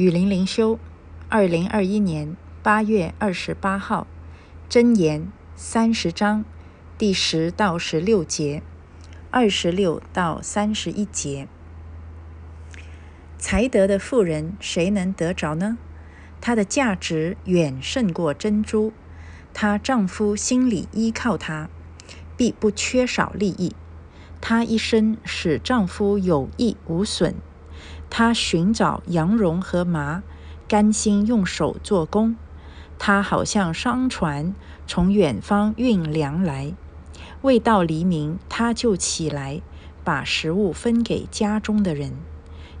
雨林灵修，二零二一年八月二十八号，箴言三十章第十到十六节，二十六到三十一节。才德的妇人，谁能得着呢？她的价值远胜过珍珠。她丈夫心里依靠她，必不缺少利益。她一生使丈夫有益无损。他寻找羊绒和麻，甘心用手做工。他好像商船从远方运粮来，未到黎明，他就起来，把食物分给家中的人，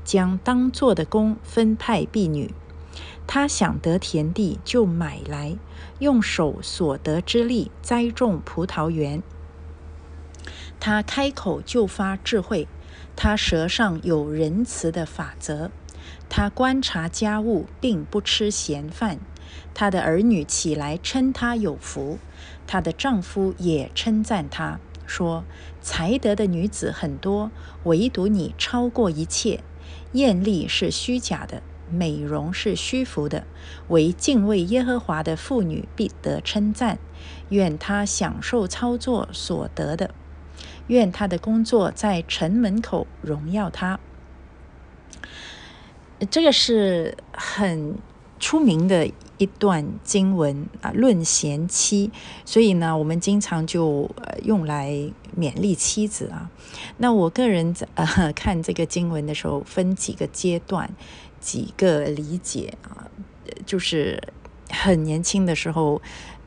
将当做的工分派婢女。他想得田地，就买来，用手所得之力栽种葡萄园。他开口就发智慧。他舌上有仁慈的法则，他观察家务，并不吃闲饭。他的儿女起来称他有福，她的丈夫也称赞她，说：“才德的女子很多，唯独你超过一切。艳丽是虚假的，美容是虚浮的，唯敬畏耶和华的妇女必得称赞。愿她享受操作所得的。”愿他的工作在城门口荣耀他。这个是很出名的一段经文啊，论贤妻，所以呢，我们经常就用来勉励妻子啊。那我个人在呃 看这个经文的时候，分几个阶段，几个理解啊，就是很年轻的时候。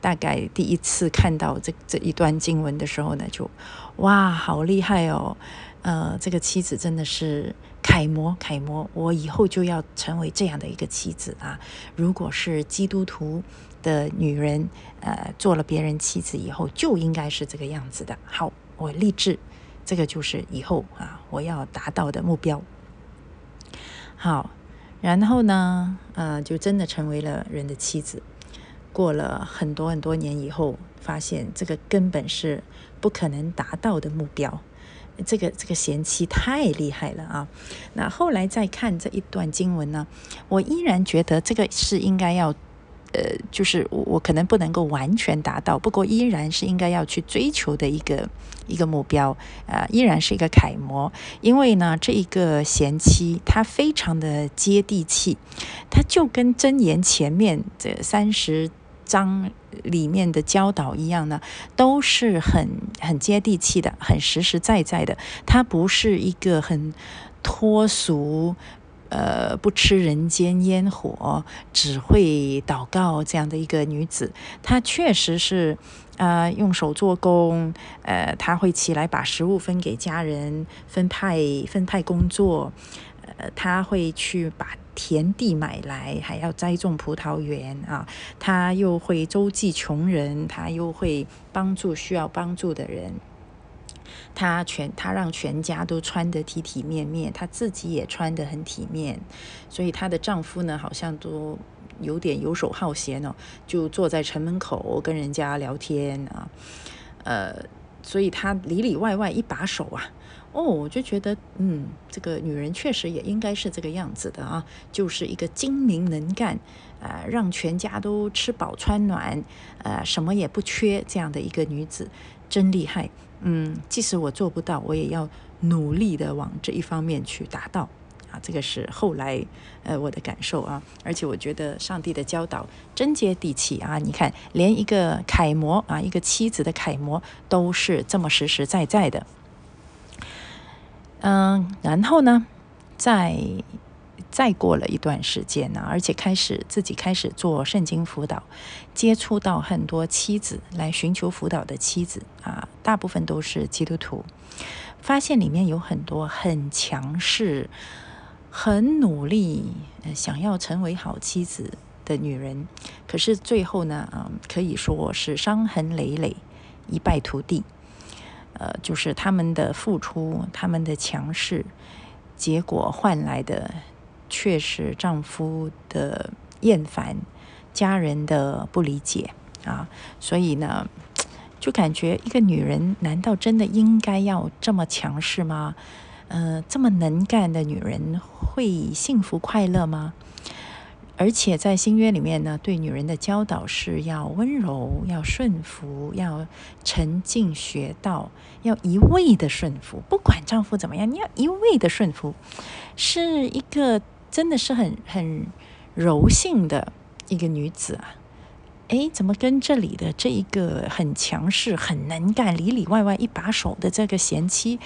大概第一次看到这这一段经文的时候呢，就哇，好厉害哦！呃，这个妻子真的是楷模，楷模。我以后就要成为这样的一个妻子啊！如果是基督徒的女人，呃，做了别人妻子以后，就应该是这个样子的。好，我立志，这个就是以后啊，我要达到的目标。好，然后呢，呃，就真的成为了人的妻子。过了很多很多年以后，发现这个根本是不可能达到的目标。这个这个贤妻太厉害了啊！那后来再看这一段经文呢，我依然觉得这个是应该要，呃，就是我可能不能够完全达到，不过依然是应该要去追求的一个一个目标啊，依然是一个楷模。因为呢，这一个贤妻她非常的接地气，她就跟箴言前面这三十。章里面的教导一样呢，都是很很接地气的，很实实在在的。她不是一个很脱俗，呃，不吃人间烟火，只会祷告这样的一个女子。她确实是，呃，用手做工，呃，她会起来把食物分给家人，分派分派工作，呃，她会去把。田地买来，还要栽种葡萄园啊！他又会周济穷人，他又会帮助需要帮助的人。他全他让全家都穿得体体面面，他自己也穿得很体面。所以她的丈夫呢，好像都有点游手好闲哦，就坐在城门口跟人家聊天啊。呃，所以他里里外外一把手啊。哦，我就觉得，嗯，这个女人确实也应该是这个样子的啊，就是一个精明能干，呃，让全家都吃饱穿暖，呃，什么也不缺这样的一个女子，真厉害。嗯，即使我做不到，我也要努力的往这一方面去达到。啊，这个是后来呃我的感受啊，而且我觉得上帝的教导真接地气啊。你看，连一个楷模啊，一个妻子的楷模都是这么实实在在的。嗯，然后呢，在再过了一段时间呢，而且开始自己开始做圣经辅导，接触到很多妻子来寻求辅导的妻子啊，大部分都是基督徒，发现里面有很多很强势、很努力，想要成为好妻子的女人，可是最后呢，嗯，可以说是伤痕累累，一败涂地。呃，就是他们的付出，他们的强势，结果换来的却是丈夫的厌烦，家人的不理解啊。所以呢，就感觉一个女人难道真的应该要这么强势吗？呃，这么能干的女人会幸福快乐吗？而且在新约里面呢，对女人的教导是要温柔、要顺服、要沉静学道、要一味的顺服，不管丈夫怎么样，你要一味的顺服，是一个真的是很很柔性的一个女子啊。哎，怎么跟这里的这一个很强势、很能干、里里外外一把手的这个贤妻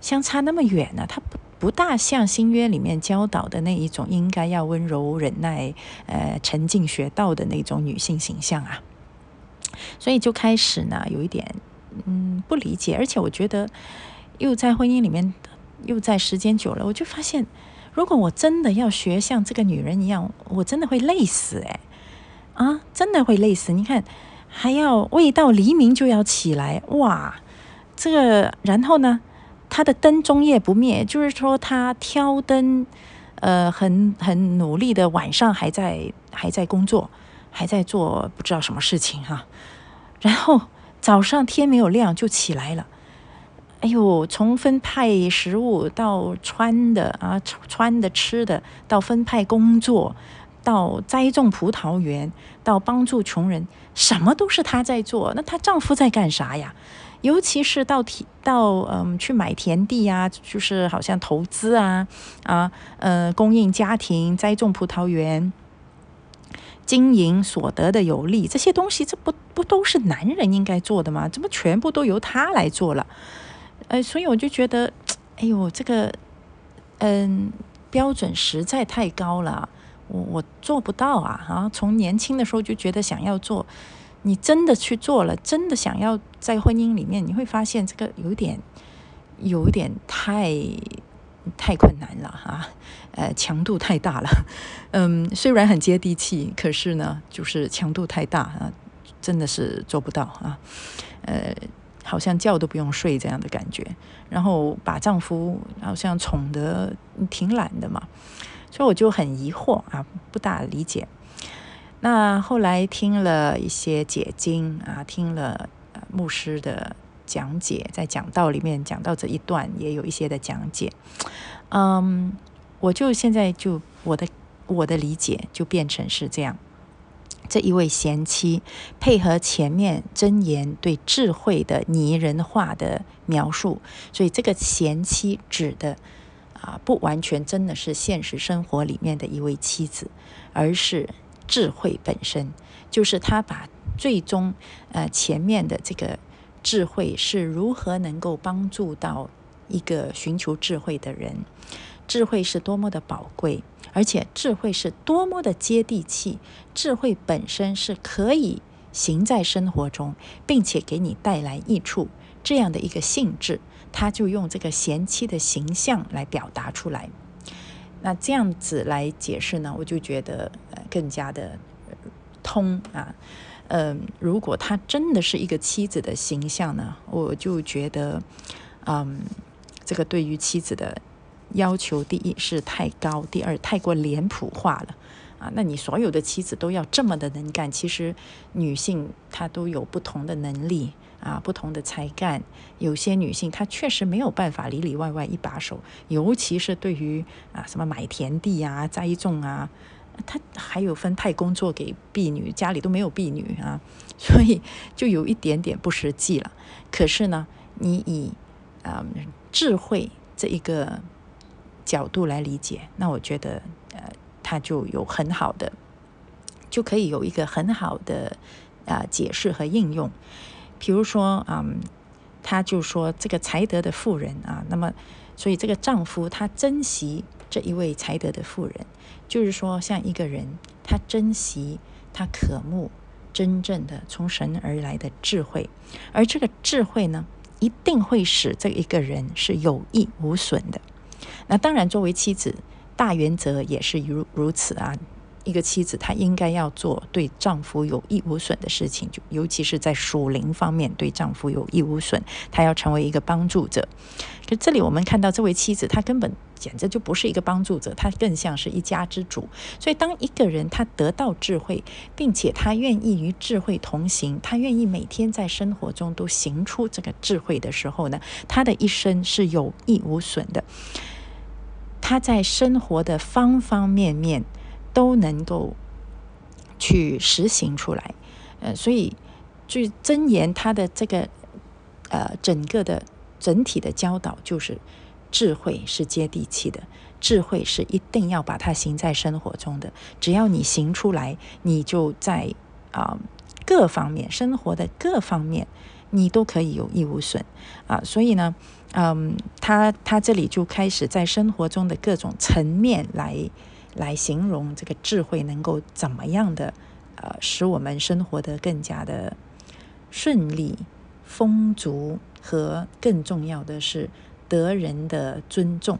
相差那么远呢？她不。不大像新约里面教导的那一种应该要温柔忍耐、呃沉静学道的那种女性形象啊，所以就开始呢有一点嗯不理解，而且我觉得又在婚姻里面又在时间久了，我就发现如果我真的要学像这个女人一样，我真的会累死诶。啊，真的会累死！你看还要未到黎明就要起来哇，这个然后呢？他的灯终夜不灭，就是说他挑灯，呃，很很努力的，晚上还在还在工作，还在做不知道什么事情哈。然后早上天没有亮就起来了，哎呦，从分派食物到穿的啊，穿的吃的，到分派工作，到栽种葡萄园，到帮助穷人，什么都是她在做。那她丈夫在干啥呀？尤其是到田到嗯去买田地啊，就是好像投资啊啊呃供应家庭栽种葡萄园，经营所得的有利这些东西，这不不都是男人应该做的吗？怎么全部都由他来做了？呃，所以我就觉得，哎呦，这个嗯标准实在太高了，我我做不到啊！啊，从年轻的时候就觉得想要做。你真的去做了，真的想要在婚姻里面，你会发现这个有点，有点太太困难了哈，呃，强度太大了。嗯，虽然很接地气，可是呢，就是强度太大啊，真的是做不到啊。呃，好像觉都不用睡这样的感觉，然后把丈夫好像宠得挺懒的嘛，所以我就很疑惑啊，不大理解。那后来听了一些解经啊，听了牧师的讲解，在讲道里面讲到这一段，也有一些的讲解。嗯，我就现在就我的我的理解就变成是这样：这一位贤妻配合前面箴言对智慧的拟人化的描述，所以这个贤妻指的啊，不完全真的是现实生活里面的一位妻子，而是。智慧本身就是他把最终呃前面的这个智慧是如何能够帮助到一个寻求智慧的人，智慧是多么的宝贵，而且智慧是多么的接地气，智慧本身是可以行在生活中，并且给你带来益处这样的一个性质，他就用这个贤妻的形象来表达出来。那这样子来解释呢，我就觉得呃更加的通啊。嗯，如果她真的是一个妻子的形象呢，我就觉得，嗯，这个对于妻子的要求，第一是太高，第二太过脸谱化了啊。那你所有的妻子都要这么的能干，其实女性她都有不同的能力。啊，不同的才干，有些女性她确实没有办法里里外外一把手，尤其是对于啊什么买田地啊、栽种啊，她还有分派工作给婢女，家里都没有婢女啊，所以就有一点点不实际了。可是呢，你以啊智慧这一个角度来理解，那我觉得呃，它就有很好的，就可以有一个很好的啊解释和应用。比如说，嗯，他就说这个才德的妇人啊，那么，所以这个丈夫他珍惜这一位才德的妇人，就是说，像一个人，他珍惜他渴慕真正的从神而来的智慧，而这个智慧呢，一定会使这一个人是有益无损的。那当然，作为妻子，大原则也是如如此啊。一个妻子，她应该要做对丈夫有益无损的事情，就尤其是在属灵方面对丈夫有益无损，她要成为一个帮助者。可这里我们看到这位妻子，她根本简直就不是一个帮助者，她更像是一家之主。所以，当一个人他得到智慧，并且他愿意与智慧同行，他愿意每天在生活中都行出这个智慧的时候呢，他的一生是有益无损的。他在生活的方方面面。都能够去实行出来。呃，所以据真言，它的这个呃整个的整体的教导就是，智慧是接地气的，智慧是一定要把它行在生活中的。只要你行出来，你就在啊各方面生活的各方面，你都可以有益无损啊。所以呢，嗯，他他这里就开始在生活中的各种层面来来形容这个智慧能够怎么样的。呃，使我们生活的更加的顺利、丰足，和更重要的是得人的尊重。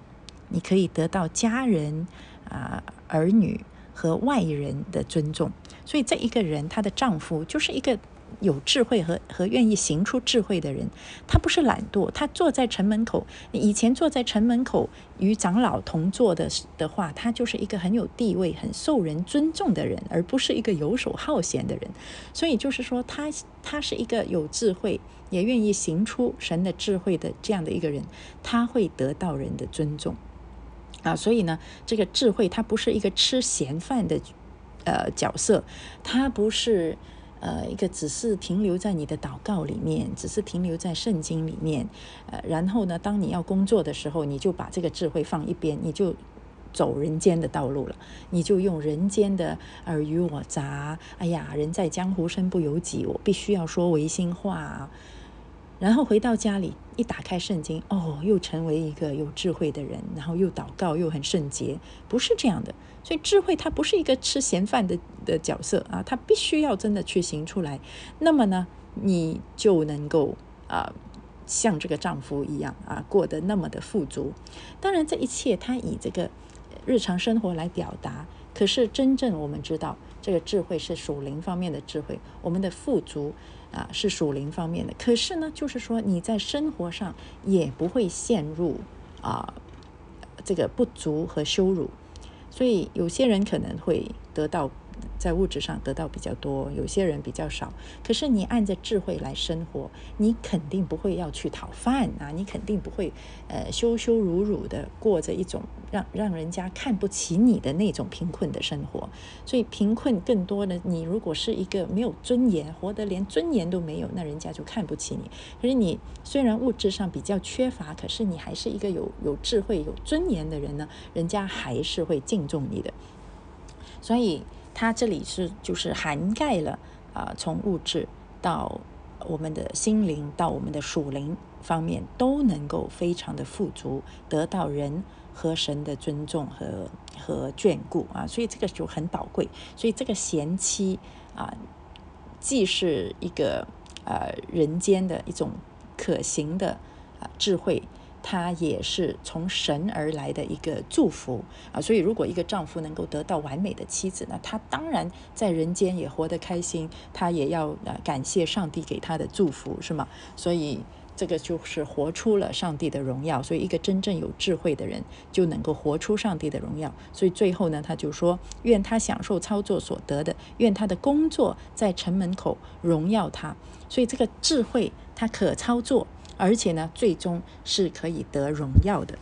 你可以得到家人、啊儿女和外人的尊重。所以，这一个人，她的丈夫就是一个。有智慧和和愿意行出智慧的人，他不是懒惰，他坐在城门口。以前坐在城门口与长老同坐的的话，他就是一个很有地位、很受人尊重的人，而不是一个游手好闲的人。所以就是说，他他是一个有智慧，也愿意行出神的智慧的这样的一个人，他会得到人的尊重啊。所以呢，这个智慧他不是一个吃闲饭的呃角色，他不是。呃，一个只是停留在你的祷告里面，只是停留在圣经里面，呃，然后呢，当你要工作的时候，你就把这个智慧放一边，你就走人间的道路了，你就用人间的尔虞我诈，哎呀，人在江湖身不由己，我必须要说违心话。然后回到家里，一打开圣经，哦，又成为一个有智慧的人，然后又祷告，又很圣洁，不是这样的。所以智慧它不是一个吃闲饭的的角色啊，它必须要真的去行出来。那么呢，你就能够啊，像这个丈夫一样啊，过得那么的富足。当然，这一切他以这个日常生活来表达。可是真正我们知道，这个智慧是属灵方面的智慧，我们的富足。啊，是属灵方面的。可是呢，就是说你在生活上也不会陷入啊这个不足和羞辱。所以有些人可能会得到。在物质上得到比较多，有些人比较少。可是你按着智慧来生活，你肯定不会要去讨饭啊，你肯定不会呃羞羞辱辱的过着一种让让人家看不起你的那种贫困的生活。所以贫困更多的，你如果是一个没有尊严，活得连尊严都没有，那人家就看不起你。可是你虽然物质上比较缺乏，可是你还是一个有有智慧、有尊严的人呢，人家还是会敬重你的。所以。它这里是就是涵盖了啊，从物质到我们的心灵到我们的属灵方面都能够非常的富足，得到人和神的尊重和和眷顾啊，所以这个就很宝贵。所以这个贤妻啊，既是一个呃人间的一种可行的啊智慧。他也是从神而来的一个祝福啊，所以如果一个丈夫能够得到完美的妻子，那他当然在人间也活得开心，他也要呃感谢上帝给他的祝福，是吗？所以这个就是活出了上帝的荣耀。所以一个真正有智慧的人就能够活出上帝的荣耀。所以最后呢，他就说：愿他享受操作所得的，愿他的工作在城门口荣耀他。所以这个智慧，他可操作。而且呢，最终是可以得荣耀的。